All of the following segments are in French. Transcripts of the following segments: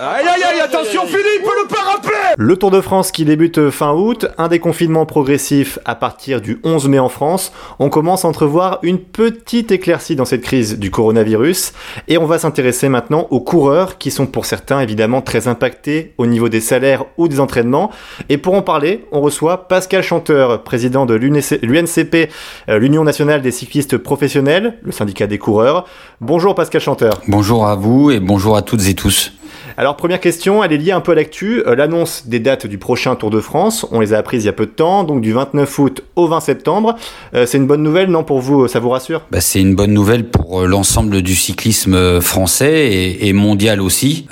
Aïe aïe aïe, attention Philippe, le parapet Le Tour de France qui débute fin août, un déconfinement progressif à partir du 11 mai en France. On commence à entrevoir une petite éclaircie dans cette crise du coronavirus et on va s'intéresser maintenant aux coureurs qui sont pour certains évidemment très impactés au niveau des salaires ou des entraînements. Et pour en parler, on reçoit Pascal Chanteur, président de l'UNCP, euh, l'Union nationale des cyclistes professionnels, le syndicat des coureurs. Bonjour Pascal Chanteur. Bonjour à vous et bonjour à toutes et tous. Alors première question, elle est liée un peu à l'actu. Euh, l'annonce des dates du prochain Tour de France, on les a apprises il y a peu de temps, donc du 29 août au 20 septembre. Euh, c'est une bonne nouvelle, non pour vous Ça vous rassure? Bah, C'est une bonne nouvelle pour euh, l'ensemble du cyclisme français et, mondial aussi.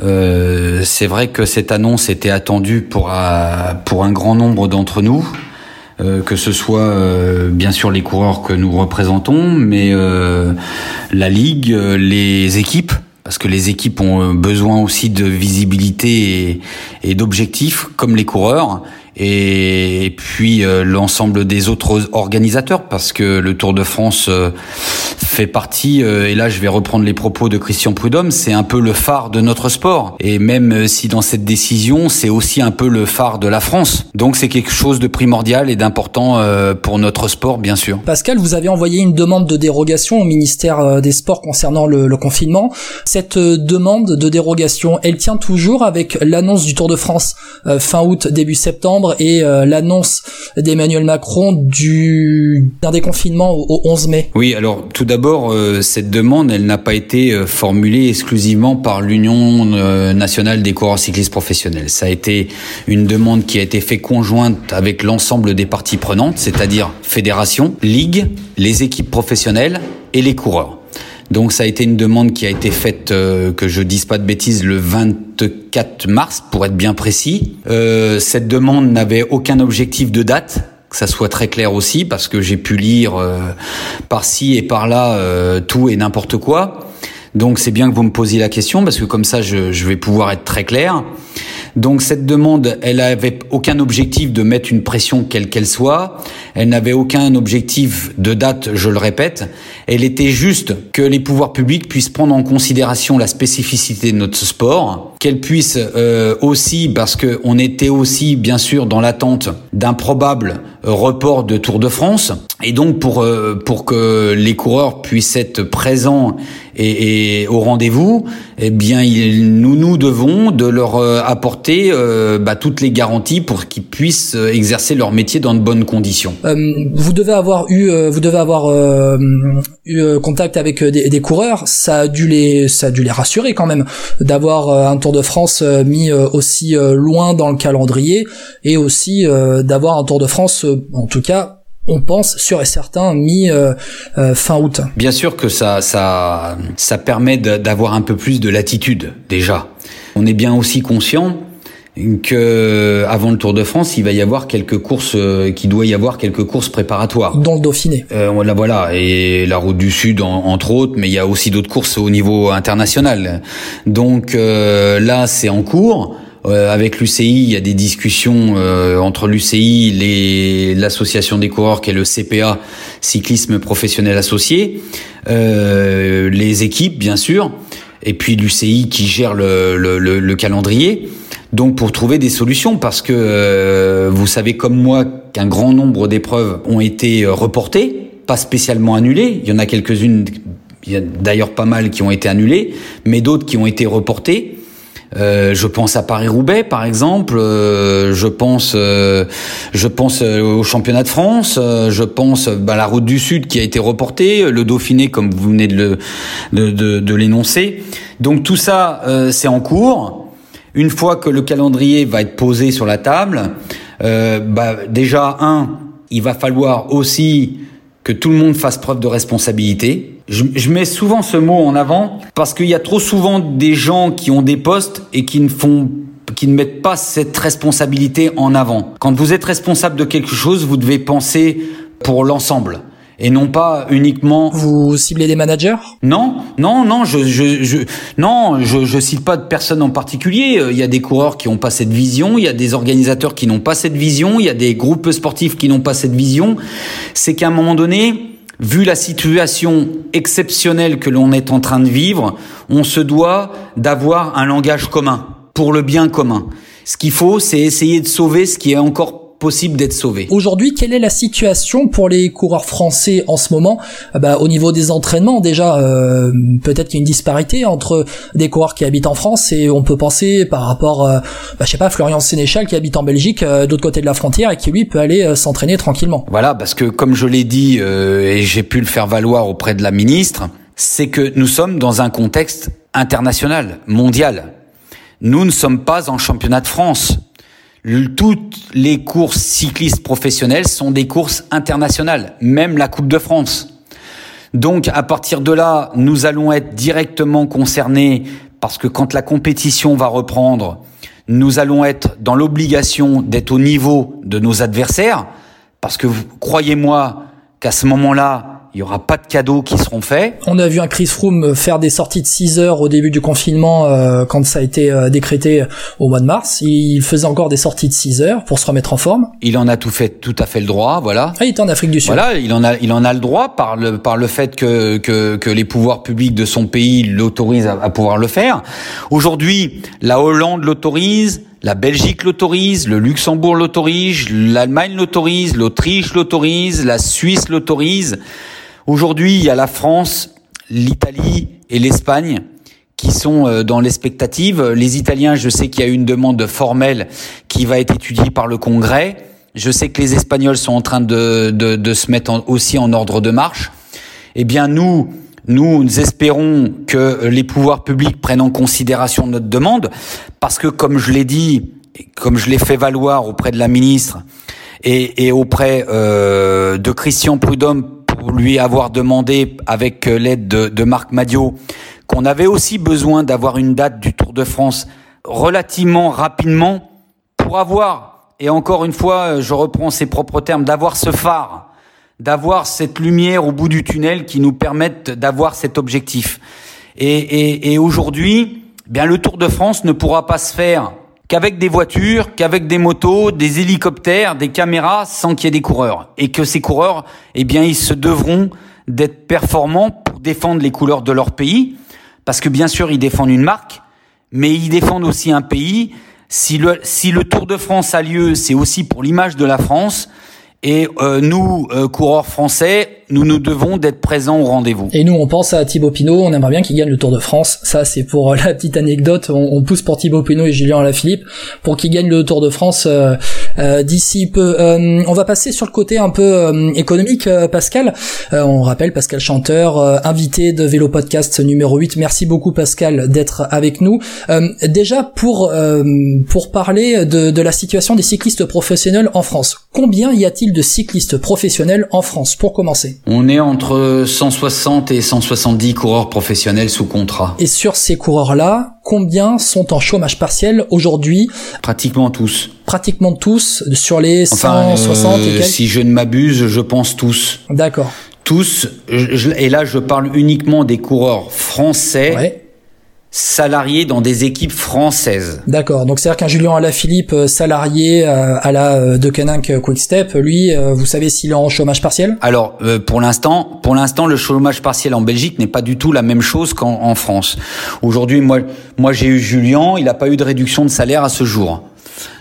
c'est vrai que cette annonce était attendue pour un grand nombre d'entre nous. que ce soit bien sûr les coureurs que nous représentons, mais la ligue, les équipes parce que les équipes ont euh, besoin aussi de visibilité et, d'objectifs, comme les coureurs et puis euh, l'ensemble des autres organisateurs parce que le Tour de France euh, fait partie et là je vais reprendre les propos de Christian Prudhomme, c'est un peu le phare de notre sport et même si dans cette décision, c'est aussi un peu le phare de la France. Donc c'est quelque chose de primordial et d'important pour notre sport bien sûr. Pascal, vous avez envoyé une demande de dérogation au ministère des Sports concernant le, le confinement. Cette demande de dérogation, elle tient toujours avec l'annonce du Tour de France fin août début septembre et euh, l'annonce d'Emmanuel Macron du d'un déconfinement au, 11 mai. Oui, alors tout d'abord, euh, cette demande, elle n'a pas été euh, formulée exclusivement par l'Union nationale des coureurs cyclistes professionnels. Ça a été une demande qui a été faite conjointe avec l'ensemble des parties prenantes, c'est-à-dire fédération, ligue, les équipes professionnelles et les coureurs. Donc ça a été une demande qui a été faite, euh, que je dise pas de bêtises, le 24 mars, pour être bien précis. Euh, cette demande n'avait aucun objectif de date, que ça soit très clair aussi, parce que j'ai pu lire euh, par-ci et par-là tout et n'importe quoi. Donc c'est bien que vous me posiez la question, parce que comme ça je, je vais pouvoir être très clair. Donc cette demande, elle avait aucun objectif de mettre une pression quelle qu'elle soit. Elle n'avait aucun objectif de date, je le répète. Elle était juste que les pouvoirs publics puissent prendre en considération la spécificité de notre sport, qu'elle puisse euh, aussi, parce que on était aussi bien sûr dans l'attente d'un probable report de Tour de France, et donc pour euh, pour que les coureurs puissent être présents et, et au rendez-vous, eh bien il, nous nous devons de leur euh, apporter euh, bah, toutes les garanties pour qu'ils puissent exercer leur métier dans de bonnes conditions. vous devez avoir eu vous devez avoir eu contact avec des, des, coureurs, ça a dû les ça a dû les rassurer quand même d'avoir un Tour de France mis aussi loin dans le calendrier et aussi d'avoir un Tour de France en tout cas on pense sûr et certain mi euh, euh, fin août. Bien sûr que ça ça ça permet d'avoir un peu plus de latitude déjà. On est bien aussi conscient que avant le Tour de France, il va y avoir quelques courses, euh, qu'il doit y avoir quelques courses préparatoires. Dans le Dauphiné. Euh, là voilà, et la Route du Sud entre autres, mais il y a aussi d'autres courses au niveau international. Donc là, c'est en cours. Euh, avec l'UCI, il y a des discussions euh, entre l'UCI, l'association des coureurs qui est le CPA, cyclisme professionnel associé, euh, les équipes bien sûr, et puis l'UCI qui gère le, le, le, calendrier. Donc pour trouver des solutions, parce que vous savez comme moi qu'un grand nombre d'épreuves ont été reportées, pas spécialement annulées. Il y en a quelques-unes, il y a d'ailleurs pas mal qui ont été annulées, mais d'autres qui ont été reportées. Euh, je pense à Paris-Roubaix, par exemple. Euh, je pense, euh, je pense au championnat de France. je pense bah, la Route du Sud qui a été reportée, le Dauphiné, comme vous venez de, le, de, de, l'énoncer. Donc tout ça, c'est en cours. Une fois que le calendrier va être posé sur la table, bah, déjà un, il va falloir aussi que tout le monde fasse preuve de responsabilité je, mets souvent ce mot en avant parce qu'il y a trop souvent des gens qui ont des postes et qui ne font qui ne mettent pas cette responsabilité en avant. Quand vous êtes responsable de quelque chose, vous devez penser pour l'ensemble et non pas uniquement. Vous ciblez des managers? Non, non, non, je, je, je non, je, je cite pas de personne en particulier. Il y a des coureurs qui n'ont pas cette vision, il y a des organisateurs qui n'ont pas cette vision, il y a des groupes sportifs qui n'ont pas cette vision. C'est qu'à un moment donné, vu la situation exceptionnelle que l'on est en train de vivre, on se doit d'avoir un langage commun. pour le bien commun. Ce qu'il faut, c'est essayer de sauver ce qui est encore possible d'être sauvé. Aujourd'hui, quelle est la situation pour les coureurs français en ce moment? Ah bah, Au niveau des entraînements, déjà, euh, peut-être qu'il y a une disparité entre des coureurs qui habitent en France et on peut penser par rapport, euh, bah, je sais pas, Florian Sénéchal qui habite en Belgique, euh, d'autre côté de la frontière et qui lui peut aller euh, s'entraîner tranquillement. Voilà, parce que comme je l'ai dit euh, et j'ai pu le faire valoir auprès de la ministre, c'est que nous sommes dans un contexte international, mondial. Nous ne sommes pas en championnat de France toutes les courses cyclistes professionnelles sont des courses internationales, même la Coupe de France. Donc à partir de là, nous allons être directement concernés parce que quand la compétition va reprendre, nous allons être dans l'obligation d'être au niveau de nos adversaires parce que croyez-moi qu'à ce moment-là, il y aura pas de cadeaux qui seront faits. On a vu un Chris Froome faire des sorties de 6 heures au début du confinement euh, quand ça a été euh, décrété au mois de mars. Il faisait encore des sorties de 6 heures pour se remettre en forme. Il en a tout fait, tout à fait le droit, voilà. Ah, il est en Afrique du Sud. Voilà, il en a, il en a le droit par le par le fait que que, que les pouvoirs publics de son pays l'autorisent à, à pouvoir le faire. Aujourd'hui, la Hollande l'autorise. La Belgique l'autorise, le Luxembourg l'autorise, l'Allemagne l'autorise, l'Autriche l'autorise, la Suisse l'autorise. Aujourd'hui, il y a la France, l'Italie et l'Espagne qui sont euh, dans l'expectative. Les Italiens, je sais qu'il y a une demande formelle qui va être étudiée par le Congrès. Je sais que les Espagnols sont en train de, se mettre aussi en ordre de marche. Eh bien, nous, nous, espérons que les pouvoirs publics prennent en considération notre demande, parce que, comme je l'ai dit, comme je l'ai fait valoir auprès de la ministre et, auprès euh, de Christian Prudhomme pour lui avoir demandé, avec euh, l'aide de, de Marc Madio, qu'on avait aussi besoin d'avoir une date du Tour de France relativement rapidement pour avoir, et encore une fois, je reprends ses propres termes, d'avoir ce phare, d'avoir cette lumière au bout du tunnel qui nous permette d'avoir cet objectif. Et, et, et aujourd'hui, bien le Tour de France ne pourra pas se faire qu'avec des voitures, qu'avec des motos, des hélicoptères, des caméras, sans qu'il y ait des coureurs. Et que ces coureurs, eh bien, ils se devront d'être performants pour défendre les couleurs de leur pays, parce que bien sûr, ils défendent une marque, mais ils défendent aussi un pays. Si le, si le Tour de France a lieu, c'est aussi pour l'image de la France. Et euh, nous, euh, coureurs français, nous nous devons d'être présents au rendez-vous. Et nous, on pense à Thibaut Pinot, on aimerait bien qu'il gagne le Tour de France. Ça, c'est pour euh, la petite anecdote. On, pousse pour Thibaut Pinot et Julien Alaphilippe pour qu'ils gagnent le Tour de France euh, euh, d'ici peu. on va passer sur le côté un peu économique, Pascal. on rappelle Pascal Chanteur, invité de Vélo Podcast numéro 8. Merci beaucoup, Pascal, d'être avec nous. déjà, pour pour parler de, de la situation des cyclistes professionnels en France, combien y a-t-il de cyclistes professionnels en France, pour commencer? On est entre 160 et 170 coureurs professionnels sous contrat. Et sur ces coureurs-là, combien sont en chômage partiel aujourd'hui? Pratiquement tous. Pratiquement tous sur les enfin, 160 euh, et quelques? Si je ne m'abuse, je pense tous. D'accord. Tous, et là je parle uniquement des coureurs français. Ouais salarié dans des équipes françaises. D'accord. Donc c'est-à-dire qu'un Julien Alaphilippe euh, salarié euh, à la euh, de Quick Quickstep, lui, vous savez s'il est en chômage partiel? Alors pour l'instant, pour l'instant, le chômage partiel en Belgique n'est pas du tout la même chose qu'en France. Aujourd'hui, moi, moi j'ai eu Julien, il n'a pas eu de réduction de salaire à ce jour.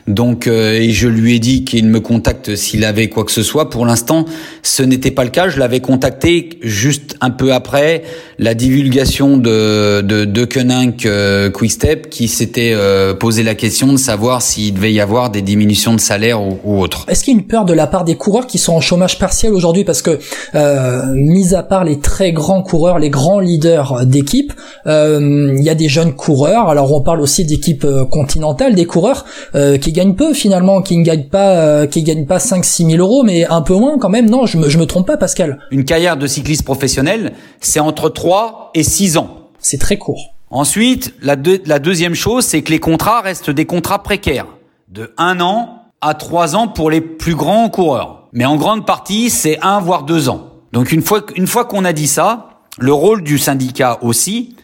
Donc, euh, et je lui ai dit qu'il me contacte s'il avait quoi que ce soit. Pour l'instant, ce n'était pas le cas. Je l'avais contacté juste un peu après la divulgation de de, de Koenig euh, Quickstep, qui s'était euh, posé la question de savoir s'il devait y avoir des diminutions de salaire ou, ou autre. Est-ce qu'il y a une peur de la part des coureurs qui sont en chômage partiel aujourd'hui? Parce que, euh, mis à part les très grands coureurs, les grands leaders d'équipe, euh, il y a des jeunes coureurs. Alors, on parle aussi d'équipes continentales, des coureurs qui gagne peu finalement, qui ne gagne pas, euh, qui gagne pas 5-6 000 euros, mais un peu moins quand même. Non, je me, je me trompe pas, Pascal. Une carrière de cycliste professionnel, c'est entre 3 et 6 ans. C'est très court. Ensuite, la, la deuxième chose, c'est que les contrats restent des contrats précaires, de 1 an à 3 ans pour les plus grands coureurs. Mais en grande partie, c'est 1 voire 2 ans. Donc une fois, une fois qu'on a dit ça, le rôle du syndicat aussi,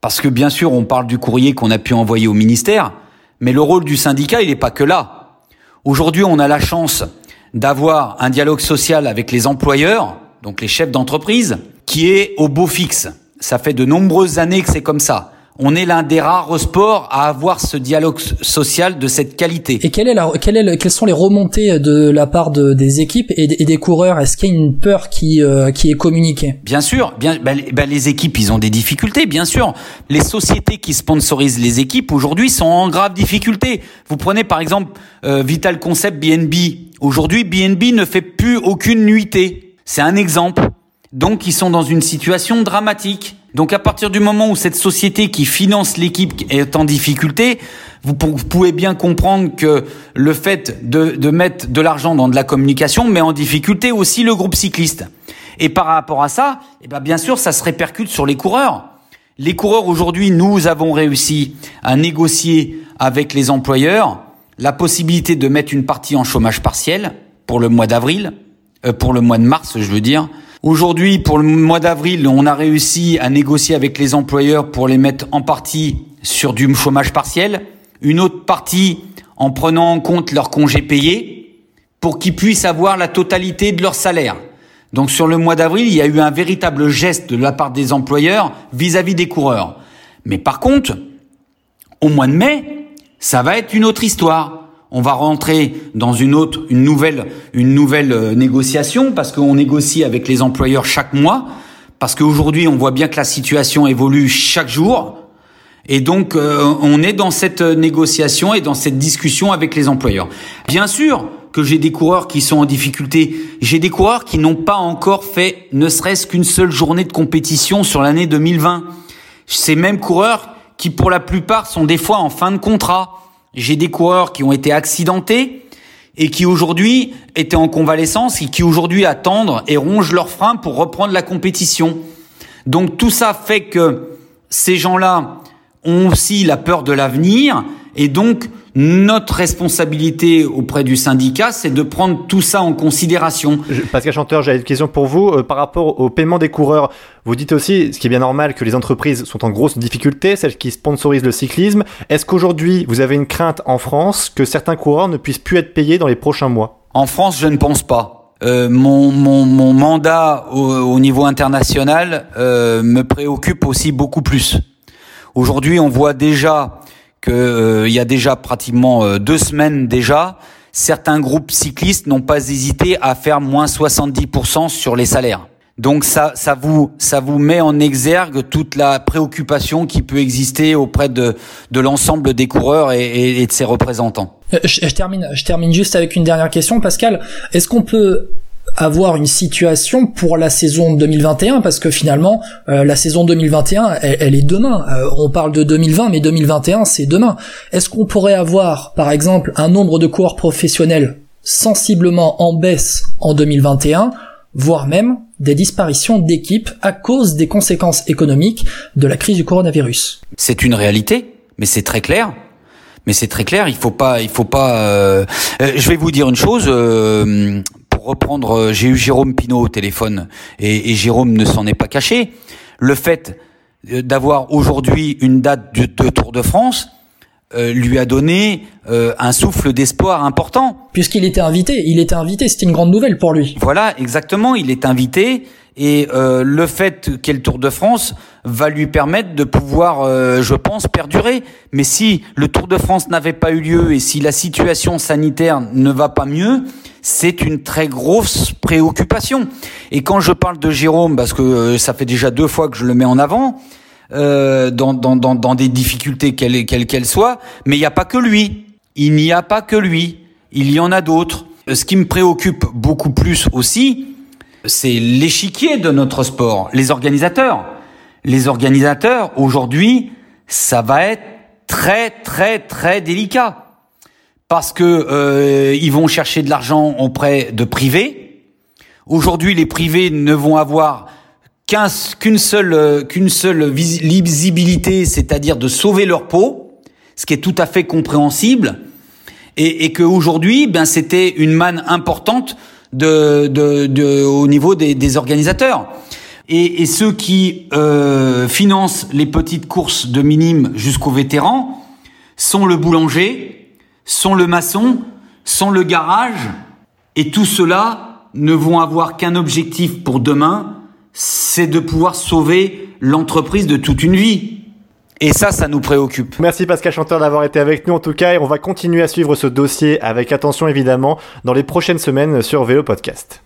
parce que bien sûr on parle du courrier qu'on a pu envoyer au ministère, mais le rôle du syndicat, il n'est pas que là. Aujourd'hui, on a la chance d'avoir un dialogue social avec les employeurs, donc les chefs d'entreprise, qui est au beau fixe. Ça fait de nombreuses années que c'est comme ça. On est l'un des rares sports à avoir ce dialogue social de cette qualité. Et quelle est la, quelle est quelles sont les remontées de la part de, des équipes et, des coureurs? Est-ce qu'il y a une peur qui, euh, qui est communiquée? Bien sûr, bien, bah, bah, les équipes, ils ont des difficultés, bien sûr. Les sociétés qui sponsorisent les équipes aujourd'hui sont en grave difficulté. Vous prenez par exemple euh, Vital Concept BNB. Aujourd'hui, BNB ne fait plus aucune nuitée. C'est un exemple. Donc, ils sont dans une situation dramatique. Donc à partir du moment où cette société qui finance l'équipe est en difficulté, vous, pouvez bien comprendre que le fait de, mettre de l'argent dans de la communication met en difficulté aussi le groupe cycliste. Et par rapport à ça, eh ben bien sûr, ça se répercute sur les coureurs. Les coureurs aujourd'hui, nous avons réussi à négocier avec les employeurs la possibilité de mettre une partie en chômage partiel pour le mois d'avril, euh, pour le mois de mars, je veux dire, Aujourd'hui, pour le mois d'avril, on a réussi à négocier avec les employeurs pour les mettre en partie sur du chômage partiel, une autre partie en prenant en compte leurs congés payés pour qu'ils puissent avoir la totalité de leur salaire. Donc sur le mois d'avril, il y a eu un véritable geste de la part des employeurs vis-à-vis -vis des coureurs. Mais par contre, au mois de mai, ça va être une autre histoire on va rentrer dans une autre, une nouvelle, une nouvelle euh, négociation parce qu'on négocie avec les employeurs chaque mois. Parce qu'aujourd'hui, on voit bien que la situation évolue chaque jour. Et donc, euh, on est dans cette négociation et dans cette discussion avec les employeurs. Bien sûr que j'ai des coureurs qui sont en difficulté. J'ai des coureurs qui n'ont pas encore fait ne serait-ce qu'une seule journée de compétition sur l'année 2020. Ces mêmes coureurs qui, pour la plupart, sont des fois en fin de contrat j'ai des coureurs qui ont été accidentés et qui aujourd'hui étaient en convalescence et qui aujourd'hui attendent et rongent leurs freins pour reprendre la compétition. Donc tout ça fait que ces gens-là ont aussi la peur de l'avenir et donc notre responsabilité auprès du syndicat, c'est de prendre tout ça en considération. Pascal Chanteur, j'avais une question pour vous. Euh, par rapport au paiement des coureurs, vous dites aussi, ce qui est bien normal, que les entreprises sont en grosse difficulté, celles qui sponsorisent le cyclisme. Est-ce qu'aujourd'hui, vous avez une crainte en France que certains coureurs ne puissent plus être payés dans les prochains mois? En France, je ne pense pas. Euh, mon, mon, mon, mandat au, au, niveau international euh, me préoccupe aussi beaucoup plus. Aujourd'hui, on voit déjà qu'il euh, y a déjà pratiquement euh, deux semaines déjà, certains groupes cyclistes n'ont pas hésité à faire moins 70% sur les salaires. Donc ça, ça vous, ça vous met en exergue toute la préoccupation qui peut exister auprès de, de l'ensemble des coureurs et, et, de ses représentants. Euh, je, je, termine, je termine juste avec une dernière question, Pascal. Est-ce qu'on peut avoir une situation pour la saison 2021 parce que finalement euh, la saison 2021 elle, est demain. Euh, on parle de 2020 mais 2021 c'est demain. Est-ce qu'on pourrait avoir par exemple un nombre de coureurs professionnels sensiblement en baisse en 2021 voire même des disparitions d'équipes à cause des conséquences économiques de la crise du coronavirus? C'est une réalité, mais c'est très clair. Mais c'est très clair, il faut pas, il faut pas. Euh, je vais vous dire une chose reprendre, euh, j'ai eu Jérôme Pinault au téléphone et, et Jérôme ne s'en est pas caché. Le fait euh, d'avoir aujourd'hui une date de, Tour de France euh, lui a donné un souffle d'espoir important. Puisqu'il était invité, il était invité, c'était une grande nouvelle pour lui. Voilà, exactement, il est invité et le fait ait le Tour de France va lui permettre de pouvoir, je pense, perdurer. Mais si le Tour de France n'avait pas eu lieu et si la situation sanitaire ne va pas mieux, c'est une très grosse préoccupation. Et quand je parle de Jérôme, parce que euh, ça fait déjà deux fois que je le mets en avant, euh, dans, dans, dans, dans, des difficultés quelles qu'elles qu'elles soient, mais il n'y a pas que lui. Il n'y a pas que lui. Il y en a d'autres. Ce qui me préoccupe beaucoup plus aussi, c'est l'échiquier de notre sport, les organisateurs. Les organisateurs, aujourd'hui, ça va être très très très délicat parce que euh, ils vont chercher de l'argent auprès de privés. Aujourd'hui, les privés ne vont avoir qu'une seule euh, qu'une seule visibilité, c'est-à-dire de sauver leur peau, ce qui est tout à fait compréhensible, et, et qu'aujourd'hui, ben c'était une manne importante de, de, de au niveau des, des organisateurs. Et, et, ceux qui euh, financent les petites courses de minimes jusqu'aux vétérans sont le boulanger, sont le maçon, sont le garage, et tout cela ne vont avoir qu'un objectif pour demain, c'est de pouvoir sauver l'entreprise de toute une vie. Et ça, ça nous préoccupe. Merci Pascal Chanteur d'avoir été avec nous en tout cas et on va continuer à suivre ce dossier avec attention évidemment dans les prochaines semaines sur Vélo Podcast.